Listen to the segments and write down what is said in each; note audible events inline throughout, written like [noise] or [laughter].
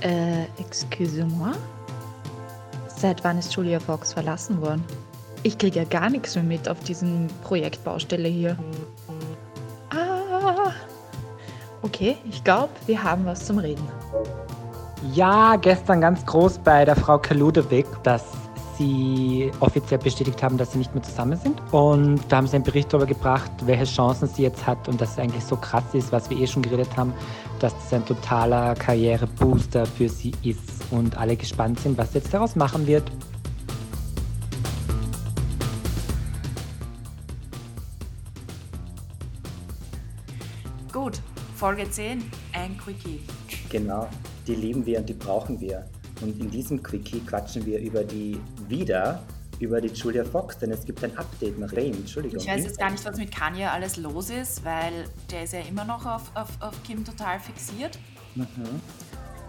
Äh, excusez-moi? Seit wann ist Julia Fox verlassen worden? Ich kriege ja gar nichts mehr mit auf diesem Projektbaustelle hier. Ah, okay, ich glaube, wir haben was zum Reden. Ja, gestern ganz groß bei der Frau Kaludewig, dass sie offiziell bestätigt haben, dass sie nicht mehr zusammen sind. Und da haben sie einen Bericht darüber gebracht, welche Chancen sie jetzt hat und dass es eigentlich so krass ist, was wir eh schon geredet haben, dass das ein totaler Karrierebooster für sie ist und alle gespannt sind, was sie jetzt daraus machen wird. Gut, Folge 10, ein Quickie. Genau, die lieben wir und die brauchen wir. Und in diesem Quickie quatschen wir über die wieder über die Julia Fox, denn es gibt ein Update nach Rain. Entschuldigung. Ich weiß jetzt gar nicht, was mit Kanye alles los ist, weil der ist ja immer noch auf, auf, auf Kim total fixiert. Mhm.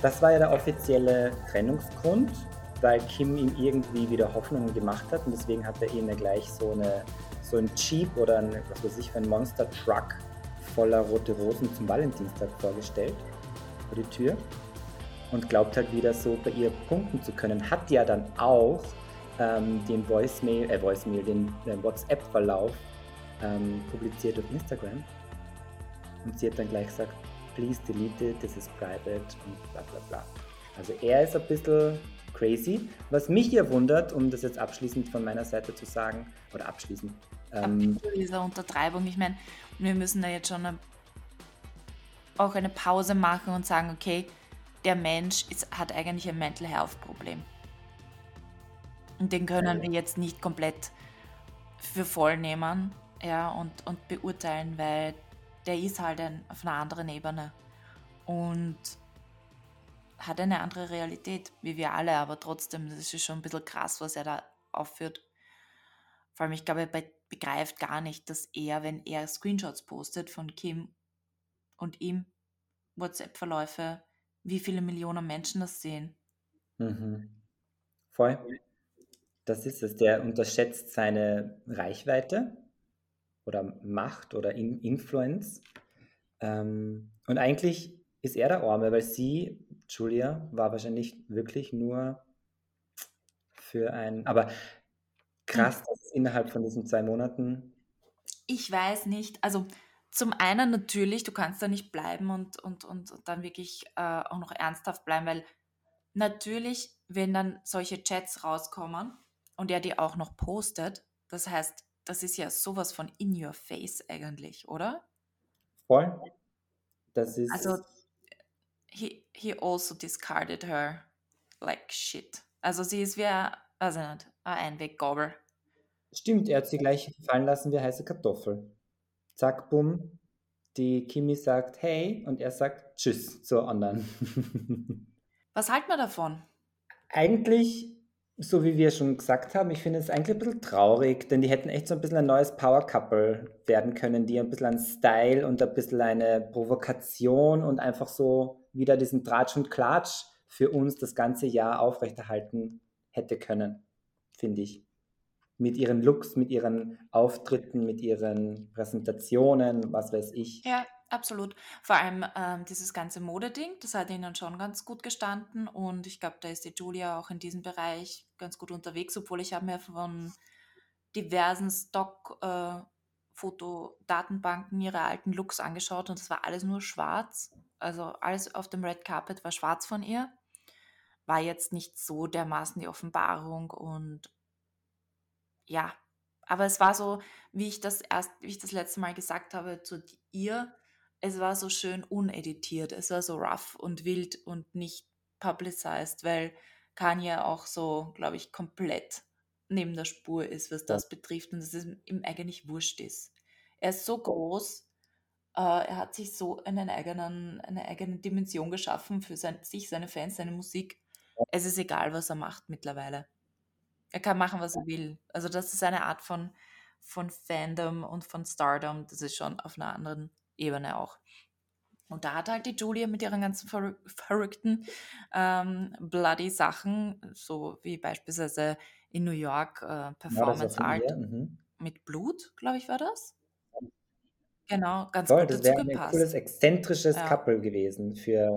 Das war ja der offizielle Trennungsgrund, weil Kim ihm irgendwie wieder Hoffnungen gemacht hat und deswegen hat er ihm ja gleich so, eine, so ein Jeep oder ein, was weiß ich, ein Monster Truck voller rote Rosen zum Valentinstag vorgestellt vor die Tür und glaubt halt wieder so bei ihr punkten zu können. Hat ja dann auch ähm, den Voicemail, äh, Voicemail, den äh, WhatsApp-Verlauf ähm, publiziert auf Instagram. Und sie hat dann gleich gesagt, please delete it, this is private und bla bla bla. Also er ist ein bisschen crazy. Was mich hier wundert, um das jetzt abschließend von meiner Seite zu sagen, oder abschließend. Ähm, dieser Untertreibung, ich meine, wir müssen da jetzt schon eine, auch eine Pause machen und sagen, okay, der Mensch ist, hat eigentlich ein Mental Health Problem. Und den können wir jetzt nicht komplett für voll nehmen ja, und, und beurteilen, weil der ist halt ein, auf einer anderen Ebene und hat eine andere Realität, wie wir alle, aber trotzdem, das ist schon ein bisschen krass, was er da aufführt. Vor allem, ich glaube, er begreift gar nicht, dass er, wenn er Screenshots postet von Kim und ihm, WhatsApp-Verläufe, wie viele Millionen Menschen das sehen. Mhm. Voll. Das ist es. Der unterschätzt seine Reichweite oder Macht oder In Influence. Ähm, und eigentlich ist er der Arme, weil sie, Julia, war wahrscheinlich wirklich nur für ein. Aber krass, dass innerhalb von diesen zwei Monaten. Ich weiß nicht. Also zum einen natürlich, du kannst da nicht bleiben und, und, und, dann wirklich äh, auch noch ernsthaft bleiben, weil natürlich, wenn dann solche Chats rauskommen und er die auch noch postet, das heißt, das ist ja sowas von in your face eigentlich, oder? Voll. Das ist. Also, he, he also discarded her like shit. Also, sie ist wie, also nicht, ein Einweggabel. Stimmt, er hat sie gleich fallen lassen wie heiße Kartoffel zack, bumm, die Kimi sagt hey und er sagt tschüss zur anderen. [laughs] Was halten wir davon? Eigentlich, so wie wir schon gesagt haben, ich finde es eigentlich ein bisschen traurig, denn die hätten echt so ein bisschen ein neues Power Couple werden können, die ein bisschen an Style und ein bisschen eine Provokation und einfach so wieder diesen Tratsch und Klatsch für uns das ganze Jahr aufrechterhalten hätte können, finde ich mit ihren Looks, mit ihren Auftritten, mit ihren Präsentationen, was weiß ich. Ja, absolut. Vor allem ähm, dieses ganze Modeding, das hat ihnen schon ganz gut gestanden und ich glaube, da ist die Julia auch in diesem Bereich ganz gut unterwegs, obwohl ich habe mir von diversen Stock-Fotodatenbanken äh, ihre alten Looks angeschaut und es war alles nur schwarz. Also alles auf dem Red Carpet war schwarz von ihr. War jetzt nicht so dermaßen die Offenbarung und ja, aber es war so, wie ich das erst, wie ich das letzte Mal gesagt habe zu ihr, es war so schön uneditiert, es war so rough und wild und nicht publicized, weil Kanye auch so, glaube ich, komplett neben der Spur ist, was das betrifft und dass es ihm eigentlich wurscht ist. Er ist so groß, äh, er hat sich so einen eigenen, eine eigene Dimension geschaffen für sein, sich, seine Fans, seine Musik. Es ist egal, was er macht mittlerweile. Er kann machen, was er will. Also das ist eine Art von, von Fandom und von Stardom. Das ist schon auf einer anderen Ebene auch. Und da hat halt die Julia mit ihren ganzen verrück verrückten ähm, bloody Sachen, so wie beispielsweise in New York äh, Performance Art mhm. mit Blut, glaube ich, war das. Genau, ganz Toll, gut das wäre ein cooles, exzentrisches ja. Couple gewesen für.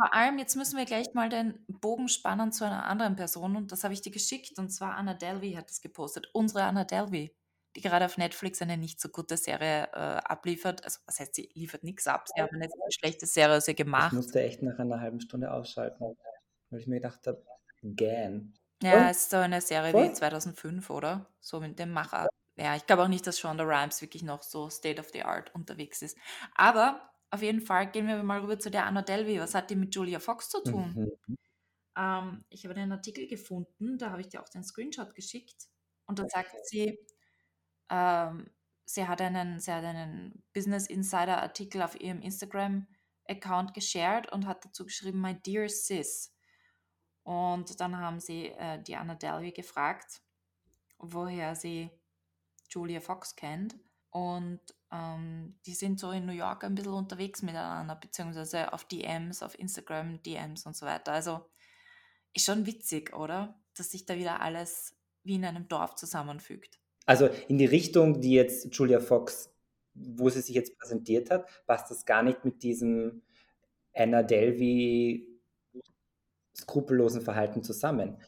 Vor allem, jetzt müssen wir gleich mal den Bogen spannen zu einer anderen Person und das habe ich dir geschickt und zwar Anna Delvey hat das gepostet. Unsere Anna Delvey, die gerade auf Netflix eine nicht so gute Serie äh, abliefert. Also, was heißt, sie liefert nichts ab. Sie haben eine schlechte Serie sie gemacht. Ich musste echt nach einer halben Stunde ausschalten, weil ich mir gedacht habe, gern. Ja, es ist so eine Serie Voll? wie 2005, oder? So mit dem Macher. Ja, ich glaube auch nicht, dass Shonda Rhimes wirklich noch so State of the Art unterwegs ist. Aber auf jeden Fall gehen wir mal rüber zu der Anna Delvey. Was hat die mit Julia Fox zu tun? Mhm. Ähm, ich habe einen Artikel gefunden, da habe ich dir auch den Screenshot geschickt. Und da sagt sie, ähm, sie, hat einen, sie hat einen Business Insider Artikel auf ihrem Instagram-Account geshared und hat dazu geschrieben, My Dear Sis. Und dann haben sie äh, die Anna Delvey gefragt, woher sie Julia Fox kennt. Und ähm, die sind so in New York ein bisschen unterwegs miteinander, beziehungsweise auf DMs, auf Instagram, DMs und so weiter. Also ist schon witzig, oder? Dass sich da wieder alles wie in einem Dorf zusammenfügt. Also in die Richtung, die jetzt Julia Fox, wo sie sich jetzt präsentiert hat, passt das gar nicht mit diesem Anna Delvey skrupellosen Verhalten zusammen.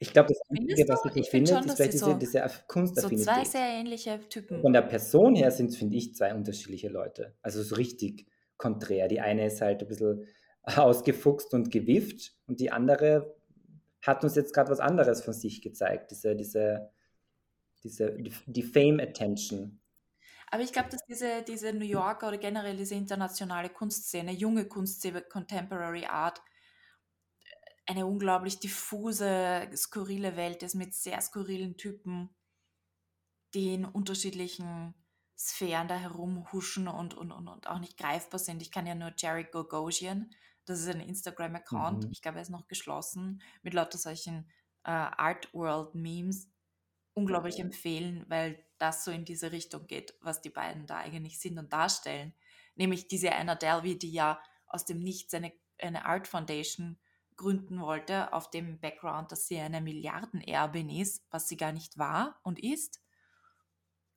Ich glaube, das Einzige, was ich nicht finde, ist vielleicht diese, so, diese Kunstaffinität. So zwei sehr ähnliche Typen. Von der Person her sind es, finde ich, zwei unterschiedliche Leute. Also so richtig konträr. Die eine ist halt ein bisschen [laughs] ausgefuchst und gewifft und die andere hat uns jetzt gerade was anderes von sich gezeigt. Diese, diese, diese, die, die Fame-Attention. Aber ich glaube, dass diese, diese New Yorker oder generell diese internationale Kunstszene, junge Kunstszene, Contemporary Art, eine unglaublich diffuse, skurrile Welt ist mit sehr skurrilen Typen, die in unterschiedlichen Sphären da herumhuschen und, und, und, und auch nicht greifbar sind. Ich kann ja nur Jerry Gogosian, das ist ein Instagram-Account, mhm. ich glaube, er ist noch geschlossen, mit lauter solchen äh, Art World Memes unglaublich mhm. empfehlen, weil das so in diese Richtung geht, was die beiden da eigentlich sind und darstellen. Nämlich diese Anna Delvey, die ja aus dem Nichts eine, eine Art Foundation gründen wollte, auf dem Background, dass sie eine Milliardenerbin ist, was sie gar nicht war und ist,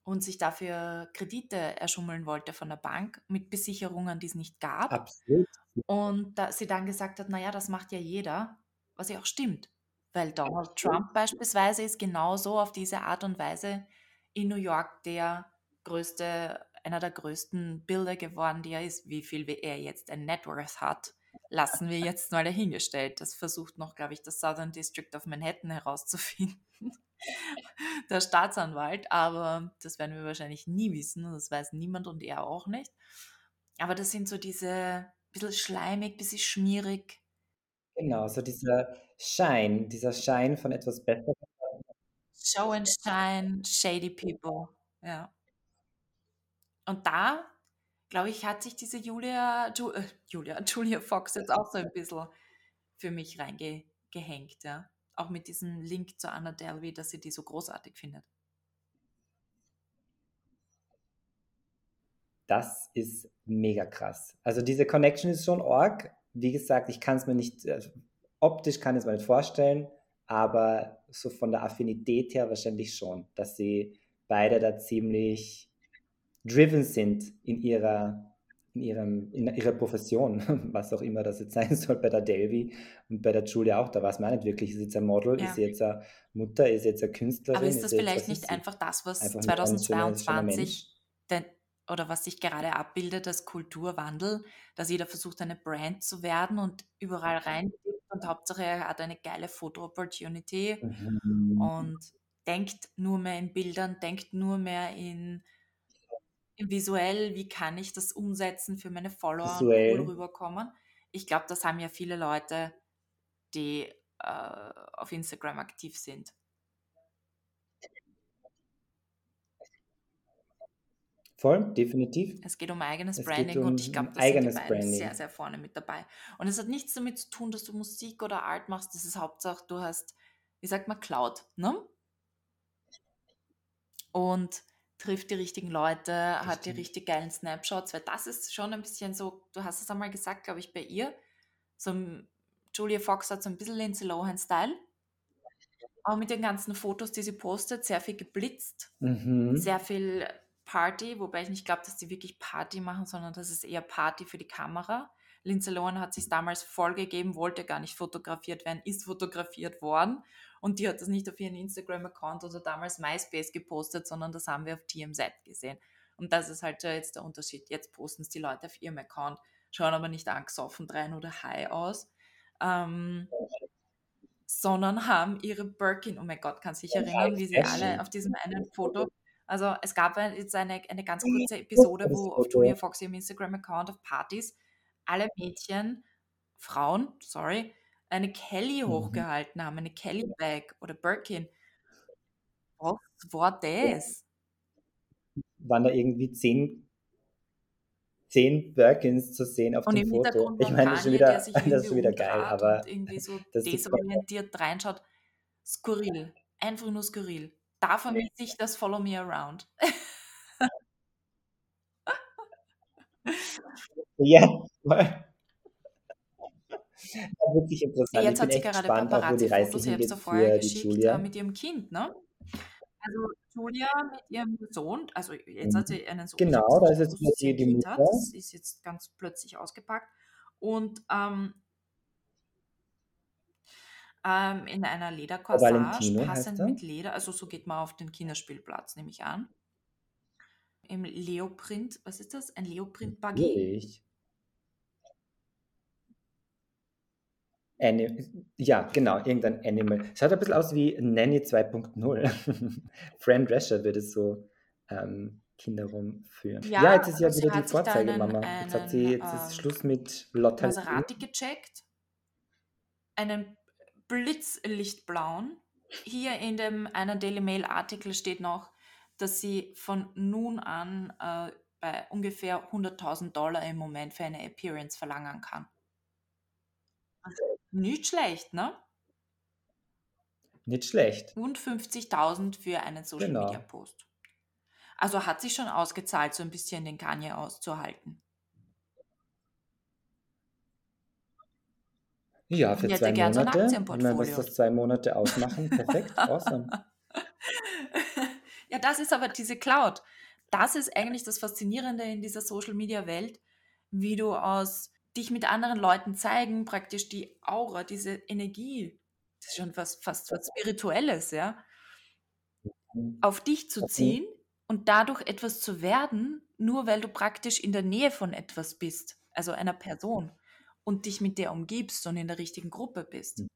und sich dafür Kredite erschummeln wollte von der Bank mit Besicherungen, die es nicht gab. Absolut. Und da sie dann gesagt hat, naja, das macht ja jeder, was ja auch stimmt. Weil Donald Trump beispielsweise ist genauso auf diese Art und Weise in New York der größte, einer der größten Bilder geworden, die er ist. Wie viel er jetzt ein Net Worth hat, lassen wir jetzt mal dahingestellt. Das versucht noch, glaube ich, das Southern District of Manhattan herauszufinden. [laughs] der Staatsanwalt, aber das werden wir wahrscheinlich nie wissen und das weiß niemand und er auch nicht. Aber das sind so diese bisschen schleimig, bisschen schmierig. Genau, so dieser Schein, dieser Schein von etwas Besserem. Show and Shine, Shady People, ja. Und da glaube ich, hat sich diese Julia, Ju, äh, Julia, [laughs] Julia Fox jetzt auch so ein bisschen für mich reingehängt, ja. Auch mit diesem Link zu Anna Delvey, dass sie die so großartig findet. Das ist mega krass. Also diese Connection ist schon org. Wie gesagt, ich kann es mir nicht, also optisch kann ich es mir nicht vorstellen, aber so von der Affinität her wahrscheinlich schon, dass sie beide da ziemlich driven sind in ihrer, in, ihrem, in ihrer Profession, [laughs] was auch immer das jetzt sein soll, bei der Delvi und bei der Julia auch, da weiß man nicht wirklich, ist jetzt ein Model, ja. ist jetzt eine Mutter, ist jetzt eine Künstlerin. Aber ist das ist vielleicht nicht einfach das, was einfach 2022 denn, oder was sich gerade abbildet als Kulturwandel, dass jeder versucht, eine Brand zu werden und überall rein und Hauptsache er hat eine geile Foto-Opportunity mhm. und denkt nur mehr in Bildern, denkt nur mehr in visuell, wie kann ich das umsetzen für meine Follower visuell. und cool rüberkommen. Ich glaube, das haben ja viele Leute, die äh, auf Instagram aktiv sind. Voll, definitiv. Es geht um eigenes es Branding um und ich glaube, das sind die beiden sehr, sehr vorne mit dabei. Und es hat nichts damit zu tun, dass du Musik oder Art machst. Das ist Hauptsache, du hast, wie sagt man, Cloud, ne? Und trifft die richtigen Leute, das hat stimmt. die richtig geilen Snapshots, weil das ist schon ein bisschen so, du hast es einmal gesagt, glaube ich, bei ihr, so Julia Fox hat so ein bisschen Lindsay Lohan-Style, auch mit den ganzen Fotos, die sie postet, sehr viel geblitzt, mhm. sehr viel Party, wobei ich nicht glaube, dass die wirklich Party machen, sondern das ist eher Party für die Kamera. Lindsay Lohan hat sich damals vollgegeben, wollte gar nicht fotografiert werden, ist fotografiert worden und die hat das nicht auf ihren Instagram-Account oder damals MySpace gepostet, sondern das haben wir auf TMZ gesehen. Und das ist halt jetzt der Unterschied. Jetzt posten es die Leute auf ihrem Account, schauen aber nicht angesoffen rein oder high aus, ähm, sondern haben ihre Birkin, oh mein Gott, kann sich erinnern, wie sie alle auf diesem einen Foto also es gab jetzt eine, eine ganz kurze Episode, wo auf Julia Fox ihrem Instagram-Account auf Partys alle Mädchen, Frauen, sorry, eine Kelly mhm. hochgehalten haben, eine Kelly Bag oder Birkin. Was war das? Waren da irgendwie zehn, zehn Birkins zu sehen auf und dem Foto? Ich meine, das ist schon wieder, [laughs] [laughs] das ist schon wieder geil, aber irgendwie so desorientiert reinschaut. Skurril, einfach nur skurril. Da vermisse ich das Follow Me Around. ja, [laughs] wirklich interessant. Jetzt hat sie gerade Paparazzi-Fotos, ich habe es ja vorher geschickt. Äh, mit ihrem Kind, ne? Also Julia mit ihrem Sohn, also jetzt hat sie einen Sohn. Genau, da ist jetzt gewusst, die, Mutter. Hat. Das ist jetzt ganz plötzlich ausgepackt. Und ähm, ähm, in einer Ledercorsage, passend mit Leder, also so geht man auf den Kinderspielplatz, nehme ich an. Im Leoprint, was ist das? Ein Leoprint-Buggy? Anim ja, genau, irgendein Animal. Schaut ein bisschen aus wie Nanny 2.0. [laughs] Fran Drescher würde so ähm, Kinder rumführen. Ja, ja, jetzt ist ja wieder die Vorzeigemama. Jetzt hat sie jetzt ist ähm, Schluss mit Lotta. Maserati gecheckt, einen blitzlichtblauen. Hier in dem einen Daily Mail Artikel steht noch, dass sie von nun an äh, bei ungefähr 100.000 Dollar im Moment für eine Appearance verlangen kann. Also nicht schlecht, ne? Nicht schlecht. Und 50.000 für einen Social genau. Media Post. Also hat sich schon ausgezahlt, so ein bisschen den Kanye auszuhalten. Ja, für zwei Monate. Ich meine, was das zwei Monate ausmachen, perfekt, [laughs] awesome. Ja, das ist aber diese Cloud. Das ist eigentlich das Faszinierende in dieser Social Media Welt, wie du aus dich mit anderen Leuten zeigen, praktisch die Aura, diese Energie, das ist schon was, fast was Spirituelles, ja, mhm. auf dich zu ziehen und dadurch etwas zu werden, nur weil du praktisch in der Nähe von etwas bist, also einer Person und dich mit der umgibst und in der richtigen Gruppe bist. Mhm.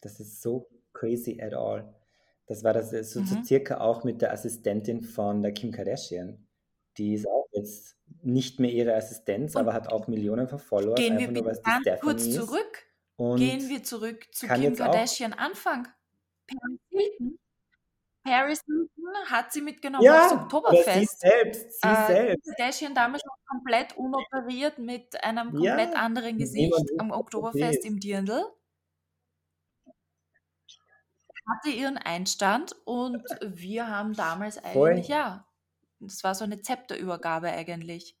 Das ist so crazy at all. Das war das so, mhm. so circa auch mit der Assistentin von der Kim Kardashian. Die ist auch jetzt nicht mehr ihre Assistenz, und aber hat auch Millionen von Followers. Gehen wir nur, kurz zurück. gehen wir zurück zu Kim Kardashian Anfang. Paris Hilton Paris Hilton hat sie mitgenommen ja, aufs Oktoberfest. Sie selbst, sie äh, selbst. Kardashian damals noch komplett unoperiert mit einem komplett ja, anderen Gesicht am Oktoberfest im Dirndl. Hatte ihren Einstand und wir haben damals eigentlich, Voll. ja, das war so eine Zepterübergabe eigentlich.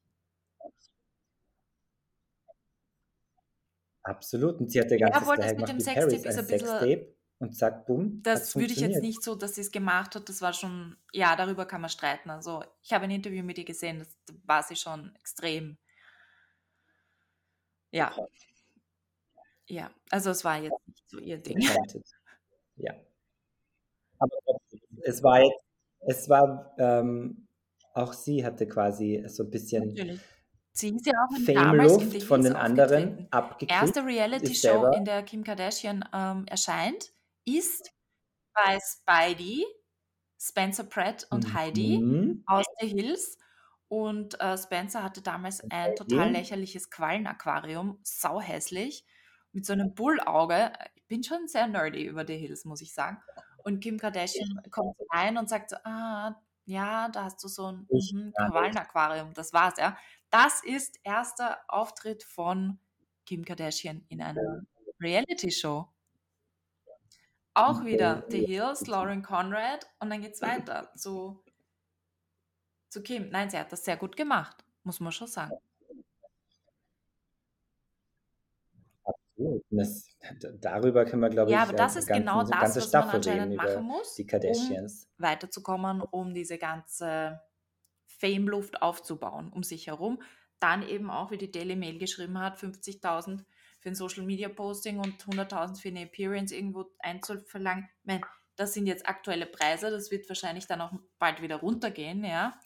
Absolut. Und sie hat ja ganz ja, das mit dem Sextape ist ein bisschen und zack, bumm. Das würde ich jetzt nicht so, dass sie es gemacht hat. Das war schon, ja, darüber kann man streiten. Also ich habe ein Interview mit ihr gesehen, das war sie schon extrem. Ja. Ja, also es war jetzt nicht so ihr Ding. Ja. Aber es war jetzt, es war, ähm, auch sie hatte quasi so ein bisschen Natürlich. Sie ist ja auch in Fame-Luft von den anderen abgekriegt. Erste Reality-Show, in der Kim Kardashian ähm, erscheint ist bei Spidey, Spencer Pratt und Heidi Mhm. aus The Hills. Und äh, Spencer hatte damals ein total lächerliches Quallenaquarium, sauhässlich, mit so einem Bullauge. Ich bin schon sehr nerdy über The Hills, muss ich sagen. Und Kim Kardashian kommt rein und sagt so, ah, ja, da hast du so ein mhm, Quallenaquarium. Das war's, ja. Das ist erster Auftritt von Kim Kardashian in einer Reality-Show. Auch wieder The Hills, Lauren Conrad und dann geht es [laughs] weiter zu, zu Kim. Nein, sie hat das sehr gut gemacht, muss man schon sagen. Das, darüber können wir, glaube ich, Ja, aber das ist ganz, genau das, ganze was man anscheinend machen muss, die Kardashians. um weiterzukommen, um diese ganze Fame-Luft aufzubauen um sich herum. Dann eben auch, wie die Daily Mail geschrieben hat, 50.000 für ein Social Media Posting und 100.000 für eine Appearance irgendwo einzuverlangen. Ich meine, das sind jetzt aktuelle Preise, das wird wahrscheinlich dann auch bald wieder runtergehen, ja.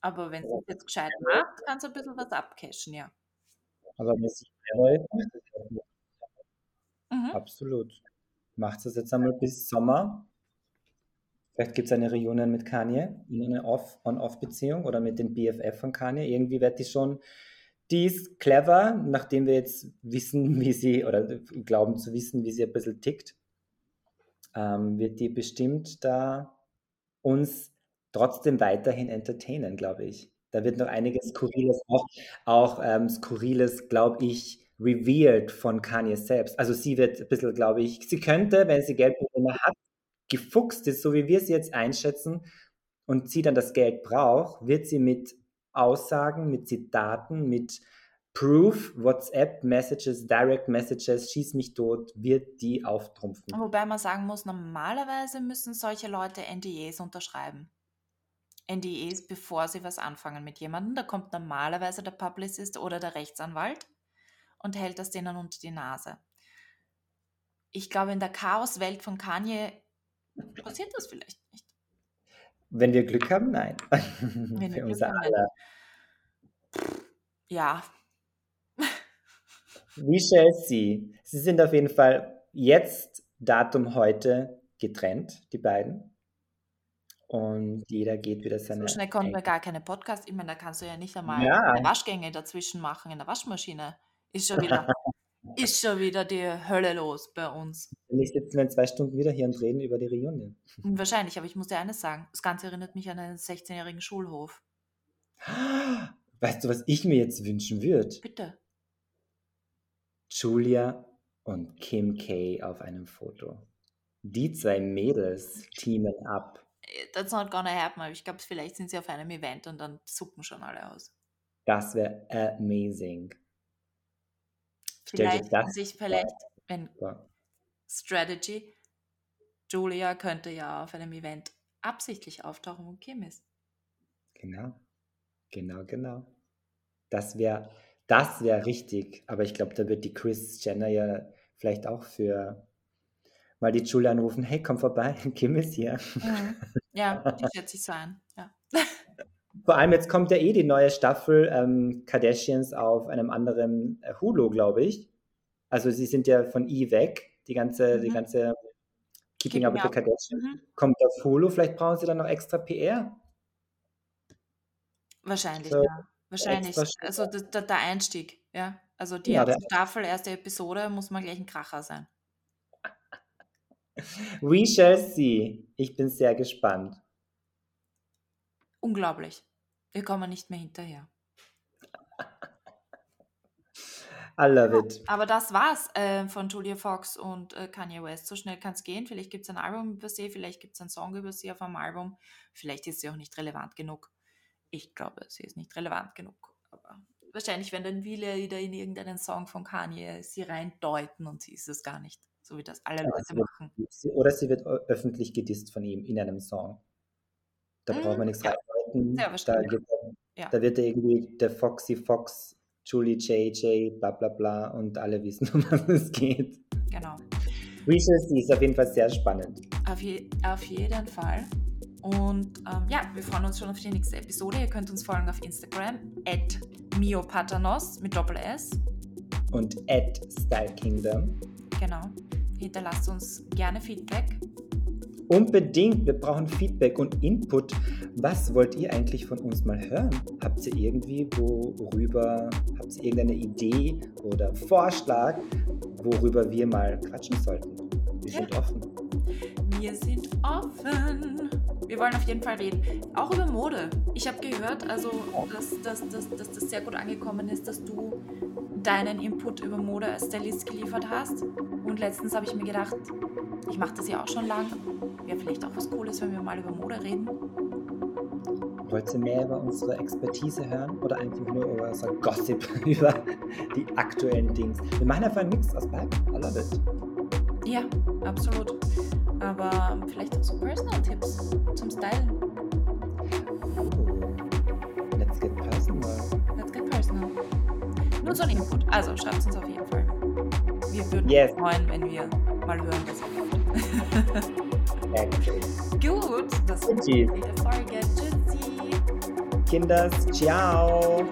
Aber wenn es jetzt gescheit macht, kannst du ein bisschen was abcashen, ja. Aber wenn es sich freut, Mhm. absolut. Macht es jetzt einmal bis Sommer. Vielleicht gibt es eine Reunion mit Kanye in eine Off- On-Off-Beziehung oder mit dem BFF von Kanye. Irgendwie wird die schon, die ist clever, nachdem wir jetzt wissen, [laughs] wie sie, oder glauben zu wissen, wie sie ein bisschen tickt, ähm, wird die bestimmt da uns trotzdem weiterhin entertainen, glaube ich. Da wird noch einiges Skurriles, auch, auch ähm, Skurriles, glaube ich, revealed von Kanye selbst. Also sie wird ein bisschen, glaube ich, sie könnte, wenn sie Geldprobleme hat, gefuchst ist, so wie wir sie jetzt einschätzen, und sie dann das Geld braucht, wird sie mit Aussagen, mit Zitaten, mit Proof, WhatsApp, Messages, Direct Messages, schieß mich tot, wird die auftrumpfen. Wobei man sagen muss, normalerweise müssen solche Leute NDAs unterschreiben. NDAs, bevor sie was anfangen mit jemandem. Da kommt normalerweise der Publicist oder der Rechtsanwalt und hält das denen unter die Nase. Ich glaube, in der Chaoswelt von Kanye passiert das vielleicht nicht. Wenn wir Glück haben, nein. [laughs] wir Für Glück haben, nein. Ja, We shall see. Sie sind auf jeden Fall jetzt, Datum heute, getrennt, die beiden. Und jeder geht wieder so seine. schnell konnten wir gar keine Podcast. Ich meine, da kannst du ja nicht einmal Ja. Waschgänge dazwischen machen in der Waschmaschine. Ist schon wieder, ist schon wieder die Hölle los bei uns. Nicht sitzen wir in zwei Stunden wieder hier und reden über die Reunion. Wahrscheinlich, aber ich muss dir eines sagen. Das Ganze erinnert mich an einen 16-jährigen Schulhof. Weißt du, was ich mir jetzt wünschen würde? Bitte. Julia und Kim K auf einem Foto. Die zwei Mädels teamen ab. That's not gonna happen, aber ich glaube, vielleicht sind sie auf einem Event und dann zucken schon alle aus. Das wäre amazing. Vielleicht, das sich vielleicht, wenn vor. Strategy, Julia könnte ja auf einem Event absichtlich auftauchen, wo Kim ist. Genau. Genau, genau. Das wäre das wär richtig. Aber ich glaube, da wird die Chris Jenner ja vielleicht auch für mal die Julia anrufen, hey, komm vorbei, [laughs] Kim ist hier. Ja, die schätze ich so ein. Ja. [laughs] Vor allem jetzt kommt ja eh die neue Staffel ähm, Kardashians auf einem anderen äh, Hulu, glaube ich. Also sie sind ja von E weg, die ganze, die Mhm. ganze Keeping Keeping Up with the. Kardashians. Mhm. Kommt auf Hulu, vielleicht brauchen sie dann noch extra PR. Wahrscheinlich, So, ja. Wahrscheinlich. Also der, der, Einstieg, ja. Also die Ja, erste Staffel, erste Episode muss man gleich ein Kracher sein. We shall see. Ich bin sehr gespannt. Unglaublich. Wir kommen nicht mehr hinterher. I love it. Aber das war's äh, von Julia Fox und äh, Kanye West. So schnell kann es gehen. Vielleicht gibt es ein Album über sie, vielleicht gibt es einen Song über sie auf einem Album. Vielleicht ist sie auch nicht relevant genug. Ich glaube, sie ist nicht relevant genug. Aber wahrscheinlich werden dann viele wieder in irgendeinen Song von Kanye sie reindeuten und sie ist es gar nicht. So wie das alle Ja, Leute wird- machen. Sie- Oder sie wird öffentlich gedisst von ihm in einem Song. Da Mm, braucht man nichts ja. Reindeuten. Sehr Da, wird, Ja. da wird er irgendwie der Foxy Fox, Julie JJ, bla bla bla und alle wissen, [laughs] um was es geht. Genau. See ist auf jeden Fall sehr spannend. Auf, je, auf jeden Fall. Und ähm, ja, wir freuen uns schon auf die nächste Episode. Ihr könnt uns folgen auf Instagram at miopatanos mit Doppel S. Und at Style Kingdom. Genau. Hinterlasst uns gerne Feedback. Unbedingt, wir brauchen Feedback und Input. Was wollt ihr eigentlich von uns mal hören? Habt ihr irgendwie worüber, habt ihr irgendeine Idee oder Vorschlag, worüber wir mal quatschen sollten? Wir Ja. sind offen. Wir sind offen. Wir wollen auf jeden Fall reden. Auch über Mode. Ich habe gehört, also, dass, dass, dass, dass das sehr gut angekommen ist, dass du deinen Input über Mode als Stylist geliefert hast. Und letztens habe ich mir gedacht, ich mache das ja auch schon lang. Wäre vielleicht auch was Cooles, wenn wir mal über Mode reden. Wollt ihr mehr über unsere Expertise hören oder einfach nur über unser Gossip [laughs] über die aktuellen Dings? Wir machen einfach einen Mix aus beiden. I love it. Ja, absolut. Aber vielleicht auch so Personal-Tipps zum Stylen. Oh. get personal. Let's get personal. Nur so ein Input. Also schreibt uns auf jeden Fall. Wir würden Yes. uns freuen, wenn wir mal hören, was ihr. Gut, das war die Folge. Tschüssi. Kinders, ciao.